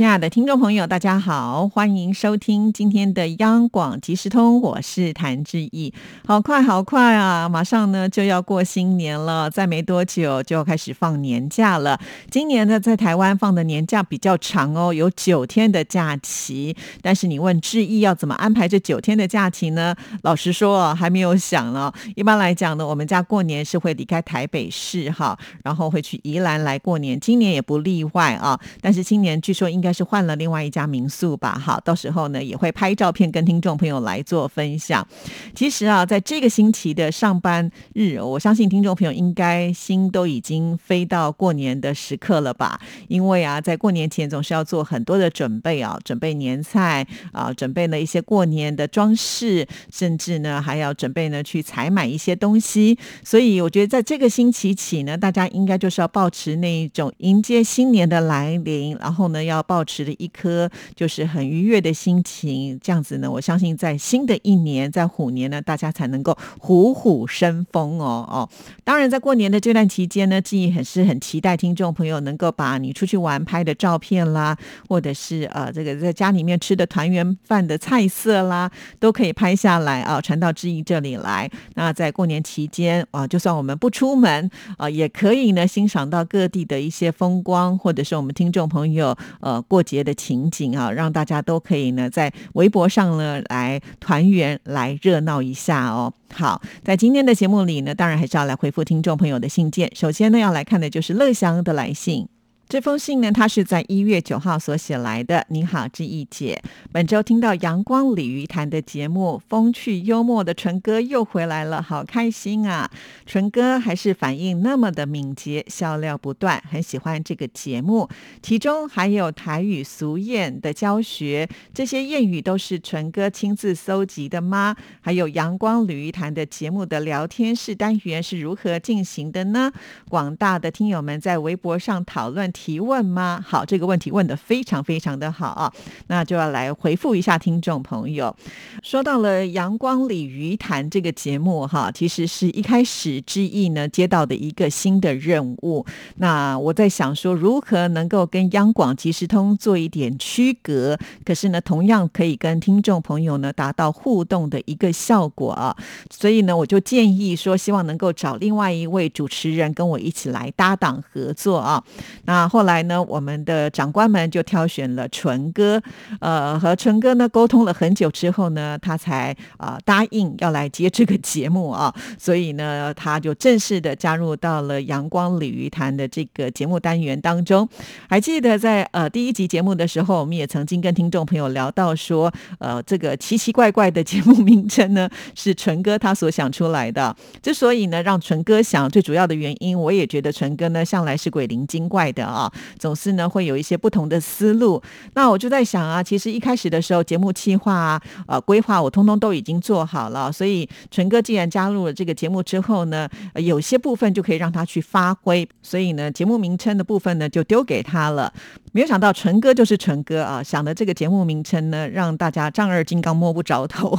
亲爱的听众朋友，大家好，欢迎收听今天的央广即时通，我是谭志毅。好快好快啊，马上呢就要过新年了，再没多久就要开始放年假了。今年呢，在台湾放的年假比较长哦，有九天的假期。但是你问志毅要怎么安排这九天的假期呢？老实说，还没有想呢。一般来讲呢，我们家过年是会离开台北市哈，然后会去宜兰来过年，今年也不例外啊。但是今年据说应该。还是换了另外一家民宿吧，好，到时候呢也会拍照片跟听众朋友来做分享。其实啊，在这个星期的上班日，我相信听众朋友应该心都已经飞到过年的时刻了吧？因为啊，在过年前总是要做很多的准备啊，准备年菜啊，准备了一些过年的装饰，甚至呢还要准备呢去采买一些东西。所以我觉得在这个星期起呢，大家应该就是要保持那一种迎接新年的来临，然后呢要抱。保持了一颗就是很愉悦的心情，这样子呢，我相信在新的一年，在虎年呢，大家才能够虎虎生风哦哦。当然，在过年的这段期间呢，记忆很是很期待听众朋友能够把你出去玩拍的照片啦，或者是呃这个在家里面吃的团圆饭的菜色啦，都可以拍下来啊，传到志毅这里来。那在过年期间啊，就算我们不出门啊，也可以呢欣赏到各地的一些风光，或者是我们听众朋友呃。过节的情景啊，让大家都可以呢在微博上呢来团圆、来热闹一下哦。好，在今天的节目里呢，当然还是要来回复听众朋友的信件。首先呢，要来看的就是乐祥的来信。这封信呢，他是在一月九号所写来的。你好，志毅姐，本周听到阳光鲤鱼潭的节目，风趣幽默的纯哥又回来了，好开心啊！纯哥还是反应那么的敏捷，笑料不断，很喜欢这个节目。其中还有台语俗谚的教学，这些谚语都是纯哥亲自搜集的吗？还有阳光鲤鱼潭的节目的聊天室单元是如何进行的呢？广大的听友们在微博上讨论。提问吗？好，这个问题问的非常非常的好啊，那就要来回复一下听众朋友。说到了阳光鲤鱼潭这个节目哈，其实是一开始之意呢接到的一个新的任务。那我在想说，如何能够跟央广即时通做一点区隔，可是呢，同样可以跟听众朋友呢达到互动的一个效果啊。所以呢，我就建议说，希望能够找另外一位主持人跟我一起来搭档合作啊。那后来呢，我们的长官们就挑选了纯哥，呃，和纯哥呢沟通了很久之后呢，他才啊答应要来接这个节目啊，所以呢，他就正式的加入到了阳光鲤鱼潭的这个节目单元当中。还记得在呃第一集节目的时候，我们也曾经跟听众朋友聊到说，呃，这个奇奇怪怪的节目名称呢，是纯哥他所想出来的。之所以呢让纯哥想，最主要的原因，我也觉得纯哥呢向来是鬼灵精怪的啊。总是呢会有一些不同的思路。那我就在想啊，其实一开始的时候，节目计划啊、呃规划，我通通都已经做好了。所以纯哥既然加入了这个节目之后呢，有些部分就可以让他去发挥。所以呢，节目名称的部分呢就丢给他了。没有想到纯哥就是纯哥啊，想的这个节目名称呢，让大家丈二金刚摸不着头。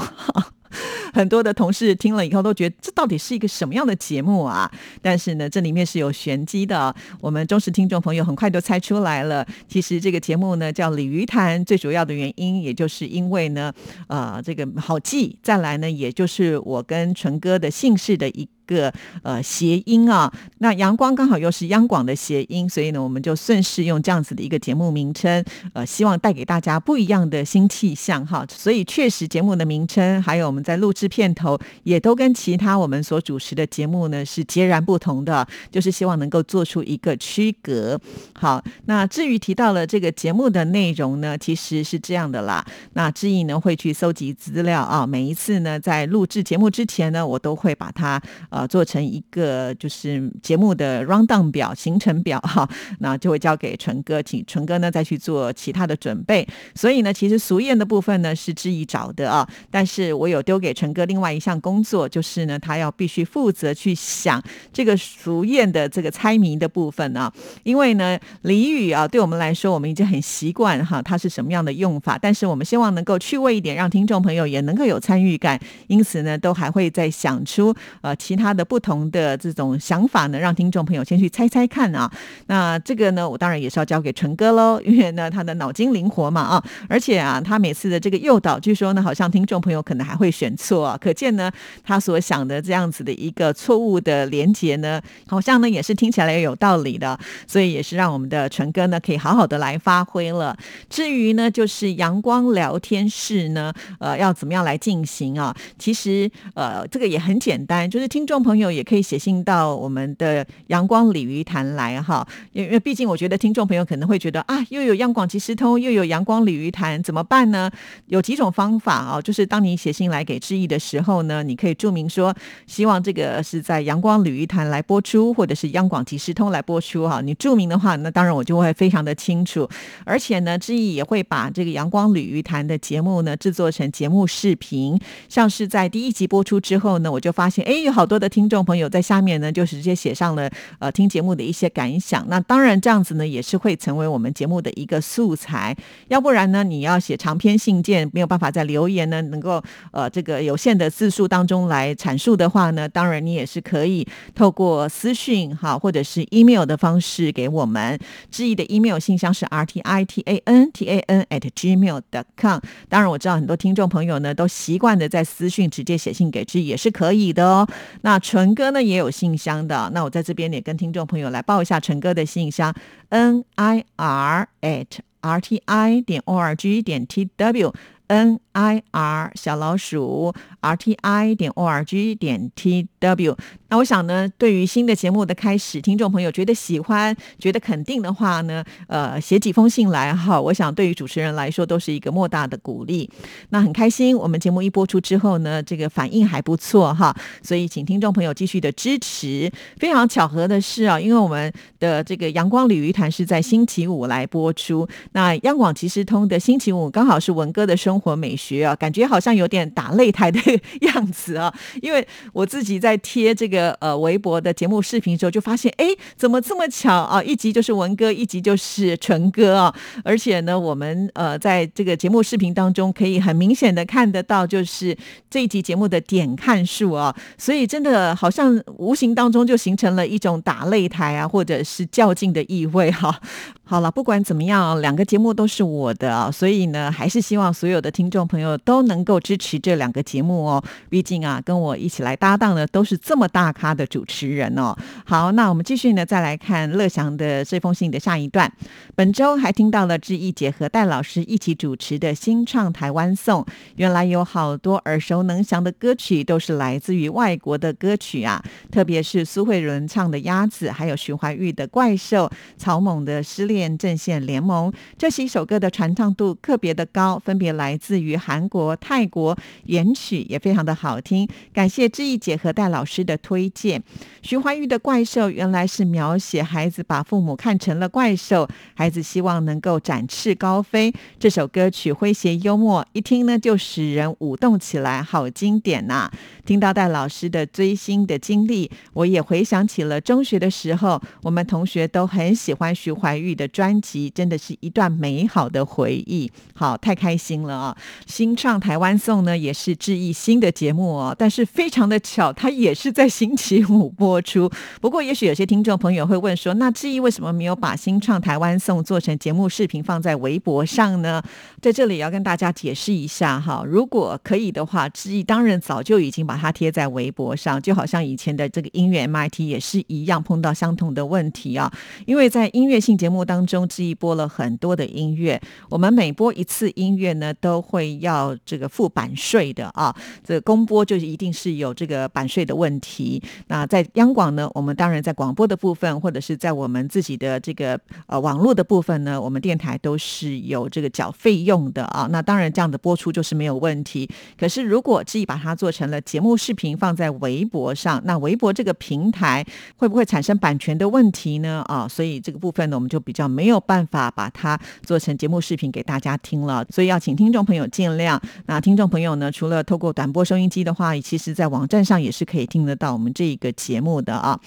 很多的同事听了以后都觉得这到底是一个什么样的节目啊？但是呢，这里面是有玄机的。我们忠实听众朋友很快就猜出来了。其实这个节目呢叫《鲤鱼潭》，最主要的原因也就是因为呢，呃，这个好记。再来呢，也就是我跟纯哥的姓氏的一。个呃谐音啊，那阳光刚好又是央广的谐音，所以呢，我们就顺势用这样子的一个节目名称，呃，希望带给大家不一样的新气象哈。所以确实节目的名称，还有我们在录制片头，也都跟其他我们所主持的节目呢是截然不同的，就是希望能够做出一个区隔。好，那至于提到了这个节目的内容呢，其实是这样的啦。那志毅呢会去搜集资料啊，每一次呢在录制节目之前呢，我都会把它。呃做成一个就是节目的 round down 表行程表哈，那就会交给纯哥，请纯哥呢再去做其他的准备。所以呢，其实俗宴的部分呢是志毅找的啊，但是我有丢给纯哥另外一项工作，就是呢他要必须负责去想这个俗宴的这个猜谜的部分啊，因为呢俚语啊对我们来说我们已经很习惯哈，它是什么样的用法，但是我们希望能够趣味一点，让听众朋友也能够有参与感，因此呢都还会再想出呃其他他的不同的这种想法呢，让听众朋友先去猜猜看啊。那这个呢，我当然也是要交给纯哥喽，因为呢他的脑筋灵活嘛啊，而且啊他每次的这个诱导，据说呢好像听众朋友可能还会选错，啊，可见呢他所想的这样子的一个错误的连接呢，好像呢也是听起来有道理的，所以也是让我们的纯哥呢可以好好的来发挥了。至于呢，就是阳光聊天室呢，呃，要怎么样来进行啊？其实，呃，这个也很简单，就是听众朋友也可以写信到我们的阳光鲤鱼潭来哈。因为毕竟我觉得听众朋友可能会觉得啊，又有央广即时通，又有阳光鲤鱼潭，怎么办呢？有几种方法啊，就是当你写信来给志毅的时候呢，你可以注明说，希望这个是在阳光鲤鱼潭来播出，或者是央广即时通来播出哈。你注明的话，那当然我就会非常的清楚，而且呢，志毅也会把这个阳光鲤鱼潭的节目呢制作成节目视频，像是在第一集播出之后呢，我就发现哎，有好多的听众朋友在下面呢，就直接写上了呃听节目的一些感想。那当然这样子呢，也是会成为我们节目的一个素材。要不然呢，你要写长篇信件，没有办法在留言呢能够呃这个有限的字数当中来阐述的话呢，当然你也是可以透过私讯哈，或者是 email 的方式给我们。志毅的 email 信箱是 r t i t a n t a n at gmail dot com。当然我知道很多听众朋友呢都习惯的在私讯直接写信给志毅也是可以的哦。那那纯哥呢也有信箱的，那我在这边也跟听众朋友来报一下纯哥的信箱 n i r at r t i 点 o r g 点 t w n i r 小老鼠 r t i 点 o r g 点 t w。那我想呢，对于新的节目的开始，听众朋友觉得喜欢、觉得肯定的话呢，呃，写几封信来哈，我想对于主持人来说都是一个莫大的鼓励。那很开心，我们节目一播出之后呢，这个反应还不错哈，所以请听众朋友继续的支持。非常巧合的是啊，因为我们的这个阳光鲤鱼潭是在星期五来播出，那央广即时通的星期五刚好是文哥的生活美学啊，感觉好像有点打擂台的 样子啊，因为我自己在贴这个。呃，微博的节目视频的时候，就发现，哎，怎么这么巧啊？一集就是文哥，一集就是纯哥啊！而且呢，我们呃，在这个节目视频当中，可以很明显的看得到，就是这一集节目的点看数啊。所以，真的好像无形当中就形成了一种打擂台啊，或者是较劲的意味哈。好了，不管怎么样，两个节目都是我的啊，所以呢，还是希望所有的听众朋友都能够支持这两个节目哦。毕竟啊，跟我一起来搭档的都是这么大咖的主持人哦。好，那我们继续呢，再来看乐祥的这封信的下一段。本周还听到了志毅姐和戴老师一起主持的新创台湾颂，原来有好多耳熟能详的歌曲都是来自于外国的歌曲啊，特别是苏慧伦唱的《鸭子》，还有徐怀钰的《怪兽》，曹猛的《失恋》。阵线联盟这几首歌的传唱度特别的高，分别来自于韩国、泰国，原曲也非常的好听。感谢志毅姐和戴老师的推荐。徐怀钰的怪兽原来是描写孩子把父母看成了怪兽，孩子希望能够展翅高飞。这首歌曲诙谐幽默，一听呢就使人舞动起来，好经典呐！听到戴老师的追星的经历，我也回想起了中学的时候，我们同学都很喜欢徐怀钰的。专辑真的是一段美好的回忆，好，太开心了啊！新创台湾颂呢，也是志毅新的节目哦，但是非常的巧，它也是在星期五播出。不过，也许有些听众朋友会问说，那志毅为什么没有把新创台湾颂做成节目视频放在微博上呢？在这里要跟大家解释一下哈，如果可以的话，志毅当然早就已经把它贴在微博上，就好像以前的这个音乐 MIT 也是一样，碰到相同的问题啊，因为在音乐性节目当。中志毅播了很多的音乐，我们每播一次音乐呢，都会要这个付版税的啊。这公播就一定是有这个版税的问题。那在央广呢，我们当然在广播的部分，或者是在我们自己的这个呃网络的部分呢，我们电台都是有这个缴费用的啊。那当然这样的播出就是没有问题。可是如果至于把它做成了节目视频放在微博上，那微博这个平台会不会产生版权的问题呢？啊，所以这个部分呢，我们就比较没有办法把它做成节目视频给大家听了。所以要请听众朋友见谅。那听众朋友呢，除了透过短波收音机的话，其实在网站上也是可以听得到我们这一个节目的啊。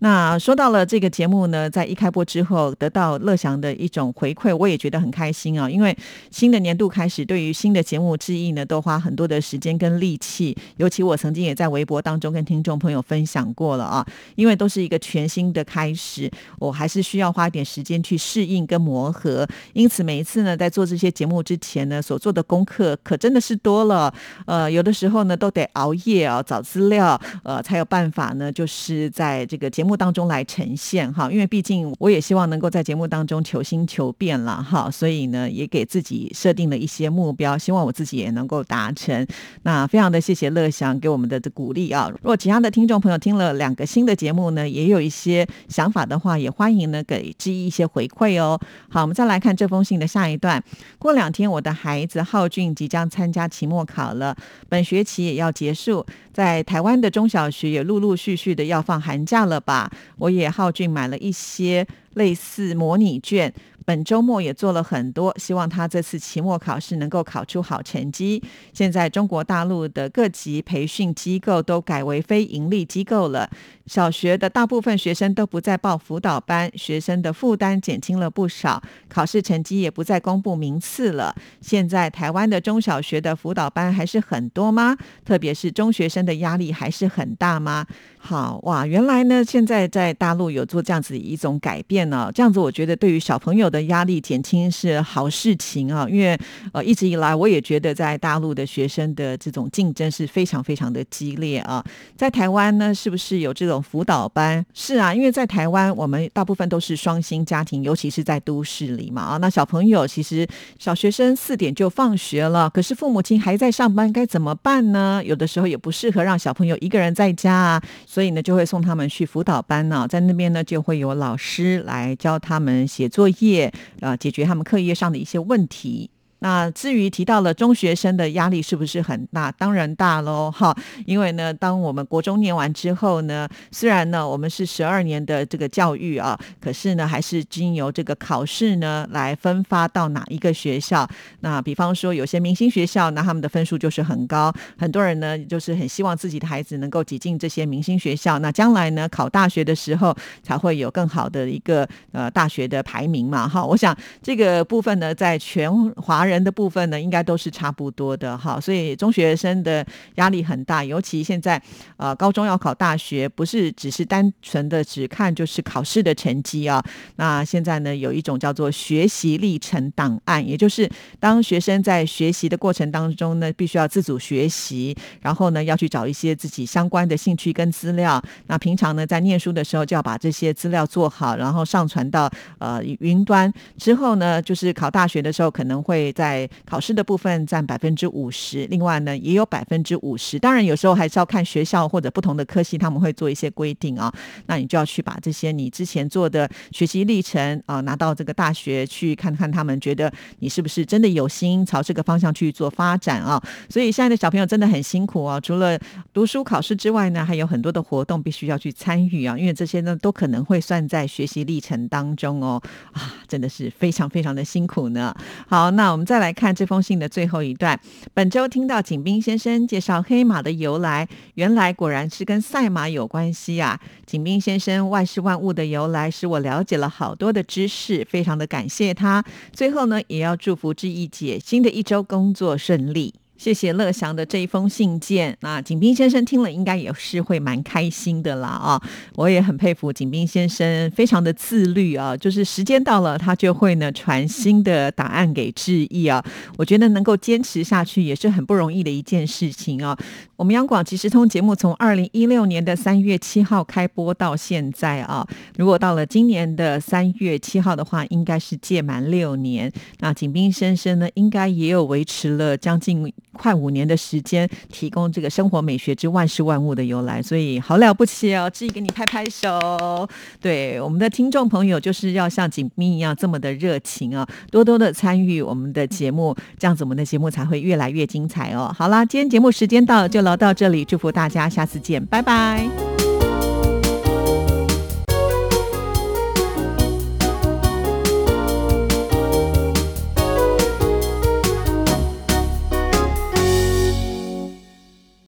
那说到了这个节目呢，在一开播之后得到乐祥的一种回馈，我也觉得很开心啊。因为新的年度开始，对于新的节目之意呢，都花很多的时间跟力气。尤其我曾经也在微博当中跟听众朋友分享过了啊，因为都是一个全新的开始，我还是需要花点时间去适应跟磨合。因此每一次呢，在做这些节目之前呢，所做的功课可真的是多了。呃，有的时候呢，都得熬夜啊，找资料，呃，才有办法呢，就是在这个节目当中来呈现哈。因为毕竟我也希望能够在节目当中求新求变了哈，所以呢，也给自己设定了一些目标，希望我自己也能够达成。那非常的谢谢乐祥给我们的鼓励啊！如果其他的听众朋友听了两个新的节目呢，也有一些想法的话，也欢迎呢给之一一些回馈哦。好，我们再来看这封信的下一段。过两天我的孩子浩俊即将参加期末考了，本学期也要结束，在台湾的中小学也陆陆续续的要放寒假了吧？我也浩俊买了一些类似模拟卷。本周末也做了很多，希望他这次期末考试能够考出好成绩。现在中国大陆的各级培训机构都改为非盈利机构了，小学的大部分学生都不再报辅导班，学生的负担减轻了不少，考试成绩也不再公布名次了。现在台湾的中小学的辅导班还是很多吗？特别是中学生的压力还是很大吗？好哇，原来呢，现在在大陆有做这样子一种改变呢，这样子我觉得对于小朋友的压力减轻是好事情啊，因为呃一直以来我也觉得在大陆的学生的这种竞争是非常非常的激烈啊，在台湾呢是不是有这种辅导班？是啊，因为在台湾我们大部分都是双薪家庭，尤其是在都市里嘛啊，那小朋友其实小学生四点就放学了，可是父母亲还在上班，该怎么办呢？有的时候也不适合让小朋友一个人在家啊。所以呢，就会送他们去辅导班呢，在那边呢，就会有老师来来教他们写作业，啊，解决他们课业上的一些问题。那至于提到了中学生的压力是不是很大？当然大喽，哈！因为呢，当我们国中念完之后呢，虽然呢我们是十二年的这个教育啊，可是呢还是经由这个考试呢来分发到哪一个学校。那比方说有些明星学校，那他们的分数就是很高，很多人呢就是很希望自己的孩子能够挤进这些明星学校。那将来呢考大学的时候才会有更好的一个呃大学的排名嘛，哈！我想这个部分呢，在全华人。人的部分呢，应该都是差不多的哈，所以中学生的压力很大，尤其现在呃高中要考大学，不是只是单纯的只看就是考试的成绩啊。那现在呢，有一种叫做学习历程档案，也就是当学生在学习的过程当中呢，必须要自主学习，然后呢要去找一些自己相关的兴趣跟资料。那平常呢在念书的时候就要把这些资料做好，然后上传到呃云端。之后呢，就是考大学的时候可能会。在在考试的部分占百分之五十，另外呢也有百分之五十。当然有时候还是要看学校或者不同的科系，他们会做一些规定啊。那你就要去把这些你之前做的学习历程啊拿到这个大学去看看，他们觉得你是不是真的有心朝这个方向去做发展啊。所以现在的小朋友真的很辛苦啊，除了读书考试之外呢，还有很多的活动必须要去参与啊，因为这些呢都可能会算在学习历程当中哦。啊，真的是非常非常的辛苦呢。好，那我们。再来看这封信的最后一段。本周听到景斌先生介绍黑马的由来，原来果然是跟赛马有关系啊！景斌先生万事万物的由来，使我了解了好多的知识，非常的感谢他。最后呢，也要祝福志毅姐新的一周工作顺利。谢谢乐祥的这一封信件，那景斌先生听了应该也是会蛮开心的啦啊！我也很佩服景斌先生，非常的自律啊，就是时间到了他就会呢传新的答案给志毅啊。我觉得能够坚持下去也是很不容易的一件事情啊。我们央广即时通节目从二零一六年的三月七号开播到现在啊，如果到了今年的三月七号的话，应该是届满六年。那景斌先生呢，应该也有维持了将近。快五年的时间，提供这个生活美学之万事万物的由来，所以好了不起哦！志毅给你拍拍手。对我们的听众朋友，就是要像景斌一样这么的热情啊，多多的参与我们的节目，这样子我们的节目才会越来越精彩哦。好啦，今天节目时间到，就聊到这里，祝福大家，下次见，拜拜。